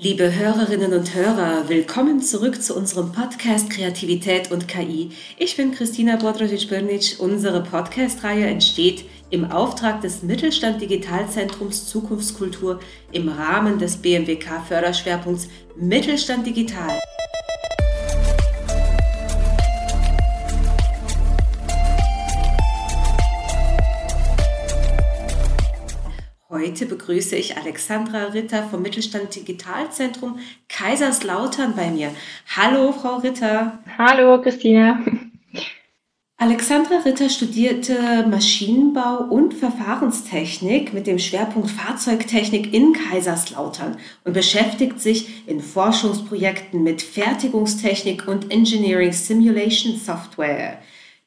Liebe Hörerinnen und Hörer, willkommen zurück zu unserem Podcast Kreativität und KI. Ich bin Christina Bodrojic-Birnic. Unsere Podcast-Reihe entsteht im Auftrag des Mittelstand Digitalzentrums Zukunftskultur im Rahmen des BMWK Förderschwerpunkts Mittelstand Digital. Heute begrüße ich Alexandra Ritter vom Mittelstand Digitalzentrum Kaiserslautern bei mir. Hallo, Frau Ritter. Hallo, Christina. Alexandra Ritter studierte Maschinenbau und Verfahrenstechnik mit dem Schwerpunkt Fahrzeugtechnik in Kaiserslautern und beschäftigt sich in Forschungsprojekten mit Fertigungstechnik und Engineering Simulation Software.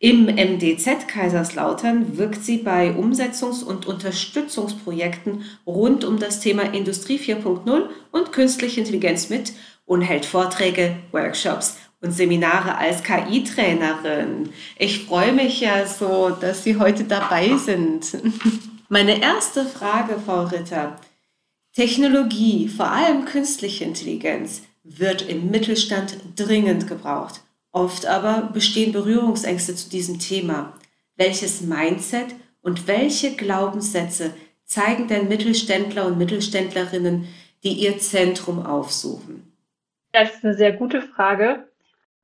Im MDZ Kaiserslautern wirkt sie bei Umsetzungs- und Unterstützungsprojekten rund um das Thema Industrie 4.0 und künstliche Intelligenz mit und hält Vorträge, Workshops und Seminare als KI-Trainerin. Ich freue mich ja so, dass Sie heute dabei sind. Meine erste Frage, Frau Ritter. Technologie, vor allem künstliche Intelligenz, wird im Mittelstand dringend gebraucht. Oft aber bestehen Berührungsängste zu diesem Thema. Welches Mindset und welche Glaubenssätze zeigen denn Mittelständler und Mittelständlerinnen, die ihr Zentrum aufsuchen? Das ist eine sehr gute Frage.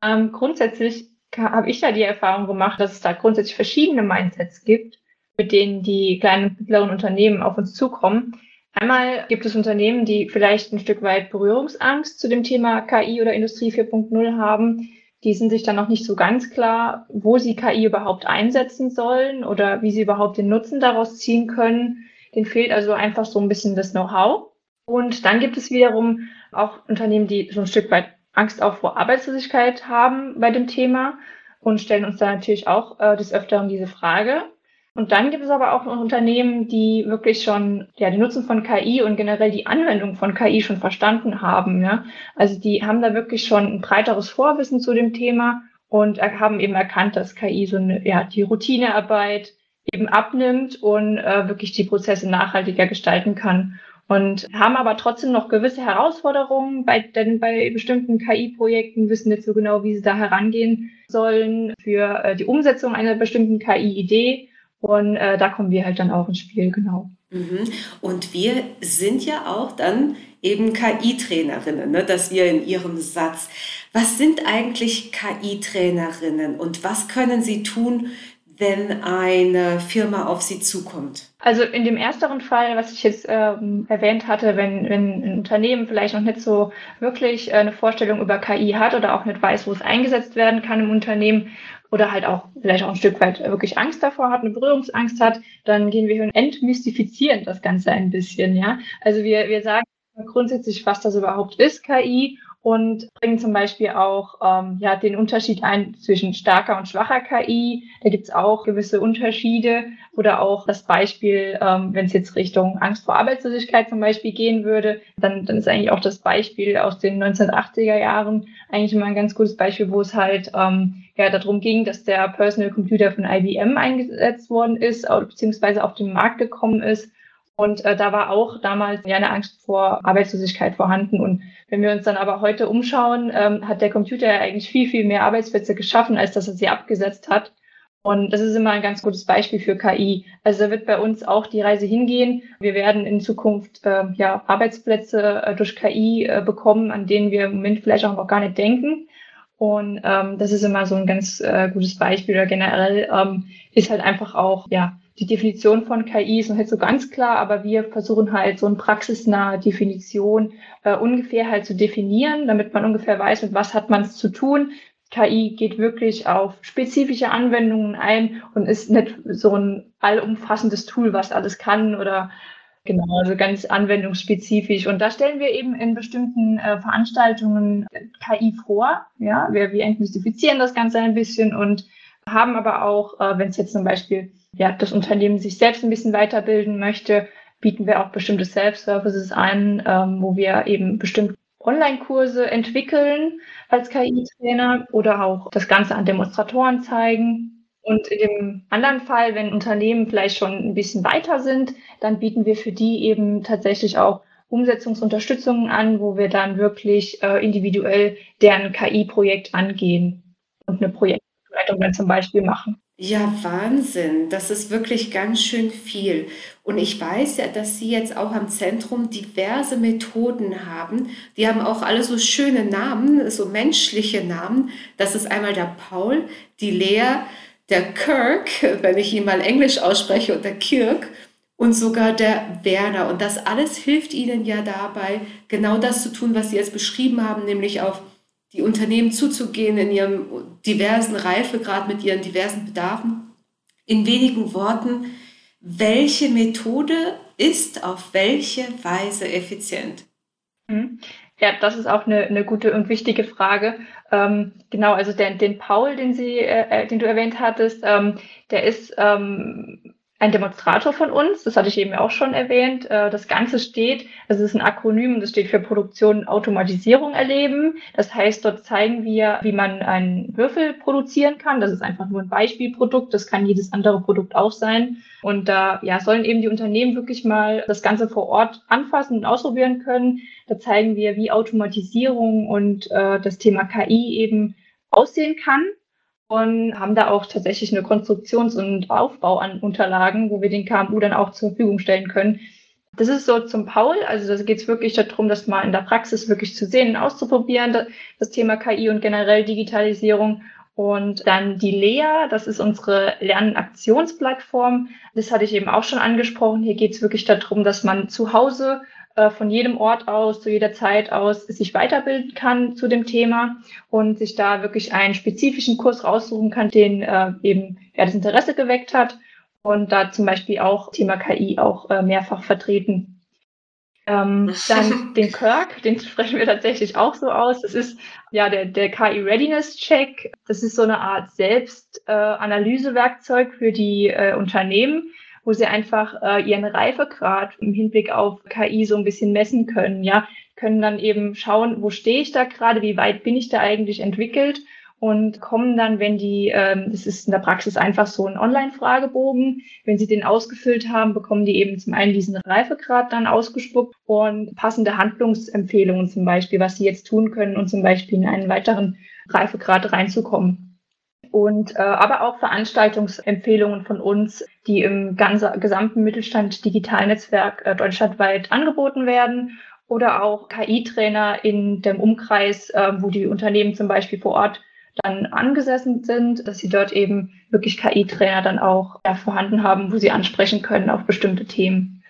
Ähm, grundsätzlich habe ich da die Erfahrung gemacht, dass es da grundsätzlich verschiedene Mindsets gibt, mit denen die kleinen und mittleren Unternehmen auf uns zukommen. Einmal gibt es Unternehmen, die vielleicht ein Stück weit Berührungsangst zu dem Thema KI oder Industrie 4.0 haben, die sind sich dann noch nicht so ganz klar, wo sie KI überhaupt einsetzen sollen oder wie sie überhaupt den Nutzen daraus ziehen können. Den fehlt also einfach so ein bisschen das Know-how. Und dann gibt es wiederum auch Unternehmen, die so ein Stück weit Angst auch vor Arbeitslosigkeit haben bei dem Thema und stellen uns da natürlich auch äh, des Öfteren diese Frage. Und dann gibt es aber auch Unternehmen, die wirklich schon ja, den Nutzen von KI und generell die Anwendung von KI schon verstanden haben. Ja? Also die haben da wirklich schon ein breiteres Vorwissen zu dem Thema und haben eben erkannt, dass KI so eine, ja, die Routinearbeit eben abnimmt und äh, wirklich die Prozesse nachhaltiger gestalten kann. Und haben aber trotzdem noch gewisse Herausforderungen bei, denn bei bestimmten KI-Projekten, wissen nicht so genau, wie sie da herangehen sollen für äh, die Umsetzung einer bestimmten KI-Idee und äh, da kommen wir halt dann auch ins Spiel, genau. Mhm. Und wir sind ja auch dann eben KI-Trainerinnen, ne? dass wir in Ihrem Satz. Was sind eigentlich KI-Trainerinnen und was können sie tun, wenn eine Firma auf Sie zukommt? Also in dem ersteren Fall, was ich jetzt ähm, erwähnt hatte, wenn, wenn ein Unternehmen vielleicht noch nicht so wirklich äh, eine Vorstellung über KI hat oder auch nicht weiß, wo es eingesetzt werden kann im Unternehmen oder halt auch vielleicht auch ein Stück weit wirklich Angst davor hat, eine Berührungsangst hat, dann gehen wir hin und entmystifizieren das Ganze ein bisschen, ja. Also wir, wir sagen grundsätzlich, was das überhaupt ist, KI, und bringen zum Beispiel auch ähm, ja, den Unterschied ein zwischen starker und schwacher KI. Da gibt es auch gewisse Unterschiede oder auch das Beispiel, ähm, wenn es jetzt Richtung Angst vor Arbeitslosigkeit zum Beispiel gehen würde, dann, dann ist eigentlich auch das Beispiel aus den 1980er Jahren eigentlich immer ein ganz gutes Beispiel, wo es halt ähm, ja darum ging, dass der Personal Computer von IBM eingesetzt worden ist, beziehungsweise auf den Markt gekommen ist und äh, da war auch damals ja eine Angst vor Arbeitslosigkeit vorhanden. Und wenn wir uns dann aber heute umschauen, ähm, hat der Computer ja eigentlich viel, viel mehr Arbeitsplätze geschaffen, als dass er sie abgesetzt hat. Und das ist immer ein ganz gutes Beispiel für KI. Also da wird bei uns auch die Reise hingehen. Wir werden in Zukunft äh, ja Arbeitsplätze äh, durch KI äh, bekommen, an denen wir im Moment vielleicht auch noch gar nicht denken. Und ähm, das ist immer so ein ganz äh, gutes Beispiel. Oder generell ähm, ist halt einfach auch ja die Definition von KI ist noch nicht so ganz klar, aber wir versuchen halt so eine praxisnahe Definition äh, ungefähr halt zu definieren, damit man ungefähr weiß, mit was hat man es zu tun. KI geht wirklich auf spezifische Anwendungen ein und ist nicht so ein allumfassendes Tool, was alles kann oder genau, also ganz anwendungsspezifisch. Und da stellen wir eben in bestimmten äh, Veranstaltungen KI vor. Ja, wir, wir entmystifizieren das Ganze ein bisschen und haben aber auch, äh, wenn es jetzt zum Beispiel ja, das Unternehmen sich selbst ein bisschen weiterbilden möchte, bieten wir auch bestimmte Self-Services an, ähm, wo wir eben bestimmte Online-Kurse entwickeln als KI-Trainer oder auch das Ganze an Demonstratoren zeigen. Und in dem anderen Fall, wenn Unternehmen vielleicht schon ein bisschen weiter sind, dann bieten wir für die eben tatsächlich auch Umsetzungsunterstützungen an, wo wir dann wirklich äh, individuell deren KI-Projekt angehen und eine Projektleitung dann zum Beispiel machen. Ja, Wahnsinn. Das ist wirklich ganz schön viel. Und ich weiß ja, dass Sie jetzt auch am Zentrum diverse Methoden haben. Die haben auch alle so schöne Namen, so menschliche Namen. Das ist einmal der Paul, die Lea, der Kirk, wenn ich ihn mal Englisch ausspreche, und der Kirk und sogar der Werner. Und das alles hilft Ihnen ja dabei, genau das zu tun, was Sie jetzt beschrieben haben, nämlich auf die Unternehmen zuzugehen in ihrem diversen Reifegrad mit ihren diversen Bedarfen. In wenigen Worten, welche Methode ist auf welche Weise effizient? Mhm. Ja, das ist auch eine, eine gute und wichtige Frage. Ähm, genau, also den, den Paul, den Sie, äh, äh den du erwähnt hattest, ähm, der ist ähm, ein Demonstrator von uns, das hatte ich eben auch schon erwähnt. Äh, das Ganze steht, also es ist ein Akronym, das steht für Produktion Automatisierung erleben. Das heißt, dort zeigen wir, wie man einen Würfel produzieren kann. Das ist einfach nur ein Beispielprodukt, das kann jedes andere Produkt auch sein. Und da ja, sollen eben die Unternehmen wirklich mal das Ganze vor Ort anfassen und ausprobieren können. Da zeigen wir, wie Automatisierung und äh, das Thema KI eben aussehen kann und haben da auch tatsächlich eine Konstruktions- und Aufbau an Unterlagen, wo wir den KMU dann auch zur Verfügung stellen können. Das ist so zum Paul, also da geht es wirklich darum, das mal in der Praxis wirklich zu sehen und auszuprobieren, das Thema KI und generell Digitalisierung. Und dann die Lea, das ist unsere Lernaktionsplattform. Das hatte ich eben auch schon angesprochen. Hier geht es wirklich darum, dass man zu Hause äh, von jedem Ort aus, zu jeder Zeit aus sich weiterbilden kann zu dem Thema und sich da wirklich einen spezifischen Kurs raussuchen kann, den äh, eben ja, das Interesse geweckt hat und da zum Beispiel auch Thema KI auch äh, mehrfach vertreten. Ähm, dann den Kirk, den sprechen wir tatsächlich auch so aus. Das ist ja der, der KI Readiness Check. Das ist so eine Art Selbstanalysewerkzeug äh, für die äh, Unternehmen, wo sie einfach äh, ihren Reifegrad im Hinblick auf KI so ein bisschen messen können, ja, können dann eben schauen, wo stehe ich da gerade, wie weit bin ich da eigentlich entwickelt und kommen dann, wenn die, ähm, das ist in der Praxis einfach so ein Online-Fragebogen, wenn sie den ausgefüllt haben, bekommen die eben zum einen diesen Reifegrad dann ausgespuckt und passende Handlungsempfehlungen zum Beispiel, was sie jetzt tun können und zum Beispiel in einen weiteren Reifegrad reinzukommen und äh, aber auch Veranstaltungsempfehlungen von uns, die im ganzen, gesamten Mittelstand Digitalnetzwerk äh, deutschlandweit angeboten werden oder auch KI-Trainer in dem Umkreis, äh, wo die Unternehmen zum Beispiel vor Ort dann angesessen sind, dass sie dort eben wirklich KI-Trainer dann auch ja, vorhanden haben, wo sie ansprechen können auf bestimmte Themen.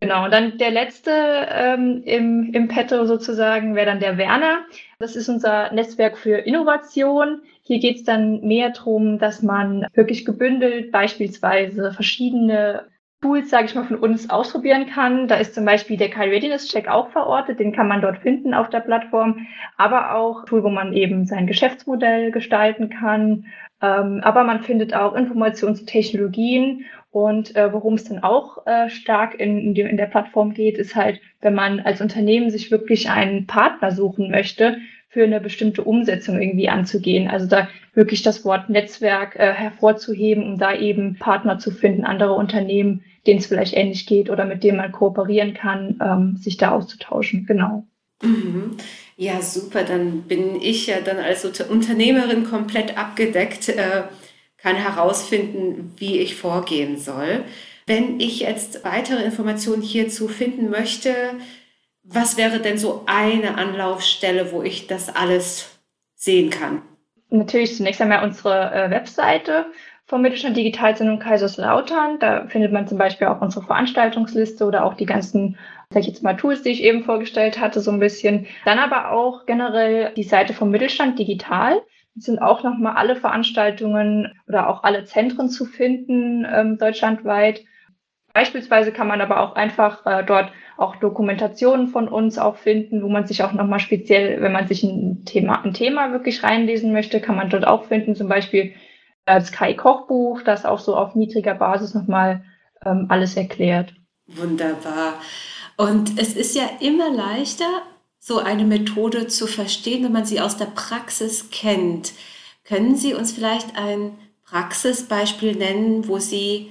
Genau, und dann der letzte ähm, im, im Petto sozusagen wäre dann der Werner. Das ist unser Netzwerk für Innovation. Hier geht es dann mehr darum, dass man wirklich gebündelt beispielsweise verschiedene Tools, sage ich mal, von uns ausprobieren kann. Da ist zum Beispiel der KI Readiness Check auch verortet, den kann man dort finden auf der Plattform, aber auch Tool, wo man eben sein Geschäftsmodell gestalten kann. Ähm, aber man findet auch Informationstechnologien und äh, worum es dann auch äh, stark in, in der Plattform geht, ist halt, wenn man als Unternehmen sich wirklich einen Partner suchen möchte, für eine bestimmte Umsetzung irgendwie anzugehen. Also da wirklich das Wort Netzwerk äh, hervorzuheben, um da eben Partner zu finden, andere Unternehmen, denen es vielleicht ähnlich geht oder mit denen man kooperieren kann, ähm, sich da auszutauschen. Genau. Mhm. Ja, super. Dann bin ich ja dann als Unternehmerin komplett abgedeckt, äh, kann herausfinden, wie ich vorgehen soll. Wenn ich jetzt weitere Informationen hierzu finden möchte, was wäre denn so eine Anlaufstelle, wo ich das alles sehen kann? Natürlich zunächst einmal unsere äh, Webseite vom Mittelstand Digitalzentrum Kaiserslautern. Da findet man zum Beispiel auch unsere Veranstaltungsliste oder auch die ganzen, sag ich jetzt mal, Tools, die ich eben vorgestellt hatte, so ein bisschen. Dann aber auch generell die Seite vom Mittelstand Digital. Es sind auch nochmal alle Veranstaltungen oder auch alle Zentren zu finden ähm, deutschlandweit. Beispielsweise kann man aber auch einfach äh, dort auch Dokumentationen von uns auch finden, wo man sich auch nochmal speziell, wenn man sich ein Thema, ein Thema wirklich reinlesen möchte, kann man dort auch finden. Zum Beispiel das KI-Kochbuch, das auch so auf niedriger Basis nochmal ähm, alles erklärt. Wunderbar. Und es ist ja immer leichter, so eine Methode zu verstehen, wenn man sie aus der Praxis kennt. Können Sie uns vielleicht ein Praxisbeispiel nennen, wo Sie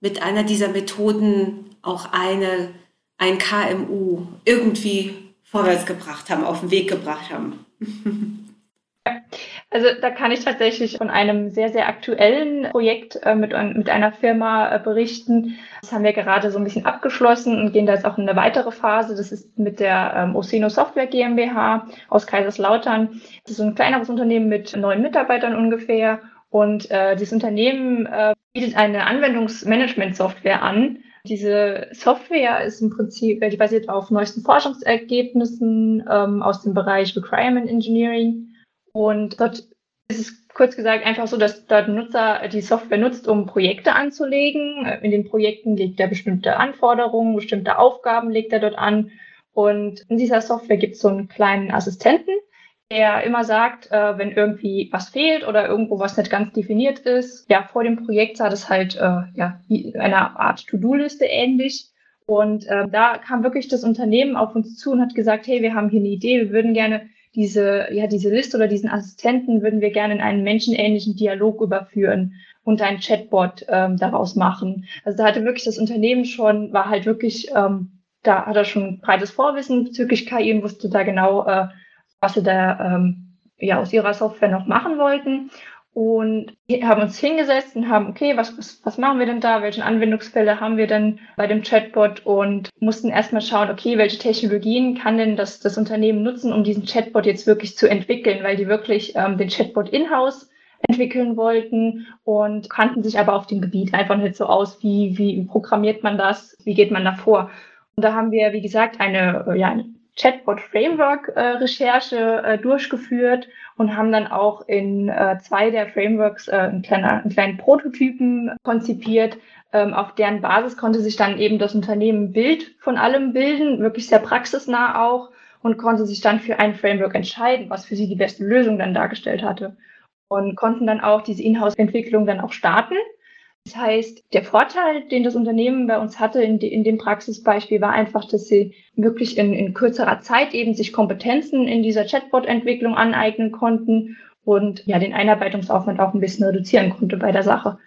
mit einer dieser Methoden auch eine, ein KMU irgendwie vorwärts gebracht haben, auf den Weg gebracht haben? Also da kann ich tatsächlich von einem sehr, sehr aktuellen Projekt äh, mit, mit einer Firma äh, berichten. Das haben wir gerade so ein bisschen abgeschlossen und gehen da jetzt auch in eine weitere Phase. Das ist mit der ähm, Oseno Software GmbH aus Kaiserslautern. Das ist ein kleineres Unternehmen mit neun Mitarbeitern ungefähr. Und äh, dieses Unternehmen äh, bietet eine Anwendungsmanagement-Software an. Diese Software ist im Prinzip, die basiert auf neuesten Forschungsergebnissen ähm, aus dem Bereich Requirement Engineering und dort ist es kurz gesagt einfach so, dass dort Nutzer die Software nutzt, um Projekte anzulegen. In den Projekten legt er bestimmte Anforderungen, bestimmte Aufgaben legt er dort an. Und in dieser Software gibt es so einen kleinen Assistenten, der immer sagt, äh, wenn irgendwie was fehlt oder irgendwo was nicht ganz definiert ist. Ja, vor dem Projekt sah das halt äh, ja, wie eine Art To-Do-Liste ähnlich. Und äh, da kam wirklich das Unternehmen auf uns zu und hat gesagt, hey, wir haben hier eine Idee, wir würden gerne diese, ja, diese Liste oder diesen Assistenten würden wir gerne in einen menschenähnlichen Dialog überführen und ein Chatbot ähm, daraus machen. Also da hatte wirklich das Unternehmen schon, war halt wirklich, ähm, da hat er schon breites Vorwissen bezüglich KI und wusste da genau, äh, was sie da ähm, ja aus ihrer Software noch machen wollten. Und haben uns hingesetzt und haben, okay, was, was, was machen wir denn da? Welche Anwendungsfälle haben wir denn bei dem Chatbot? Und mussten erstmal schauen, okay, welche Technologien kann denn das, das Unternehmen nutzen, um diesen Chatbot jetzt wirklich zu entwickeln, weil die wirklich ähm, den Chatbot in-house entwickeln wollten und kannten sich aber auf dem Gebiet einfach nicht so aus, wie, wie programmiert man das, wie geht man da vor. Und da haben wir, wie gesagt, eine, ja, eine Chatbot-Framework-Recherche äh, durchgeführt und haben dann auch in äh, zwei der Frameworks äh, einen, kleiner, einen kleinen Prototypen konzipiert. Ähm, auf deren Basis konnte sich dann eben das Unternehmen ein Bild von allem bilden, wirklich sehr praxisnah auch, und konnte sich dann für ein Framework entscheiden, was für sie die beste Lösung dann dargestellt hatte. Und konnten dann auch diese Inhouse-Entwicklung dann auch starten. Das heißt, der Vorteil, den das Unternehmen bei uns hatte in, in dem Praxisbeispiel, war einfach, dass sie wirklich in, in kürzerer Zeit eben sich Kompetenzen in dieser Chatbot-Entwicklung aneignen konnten und ja den Einarbeitungsaufwand auch ein bisschen reduzieren konnte bei der Sache.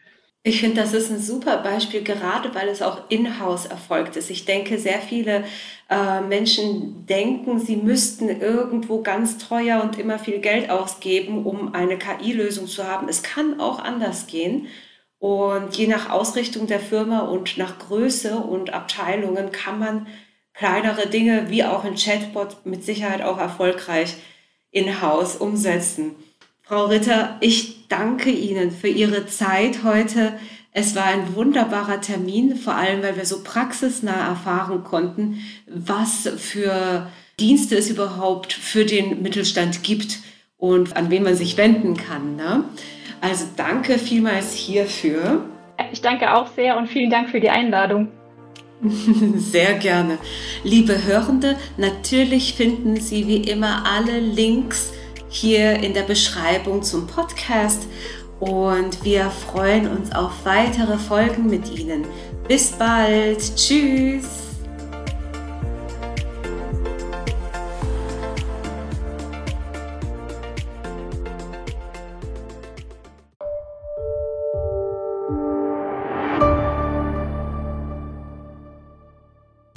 Ich finde, das ist ein super Beispiel, gerade weil es auch in-house erfolgt ist. Ich denke, sehr viele äh, Menschen denken, sie müssten irgendwo ganz teuer und immer viel Geld ausgeben, um eine KI-Lösung zu haben. Es kann auch anders gehen. Und je nach Ausrichtung der Firma und nach Größe und Abteilungen kann man kleinere Dinge wie auch ein Chatbot mit Sicherheit auch erfolgreich in-house umsetzen. Frau Ritter, ich danke Ihnen für Ihre Zeit heute. Es war ein wunderbarer Termin, vor allem weil wir so praxisnah erfahren konnten, was für Dienste es überhaupt für den Mittelstand gibt und an wen man sich wenden kann. Ne? Also danke vielmals hierfür. Ich danke auch sehr und vielen Dank für die Einladung. Sehr gerne. Liebe Hörende, natürlich finden Sie wie immer alle Links hier in der Beschreibung zum Podcast und wir freuen uns auf weitere Folgen mit Ihnen. Bis bald. Tschüss.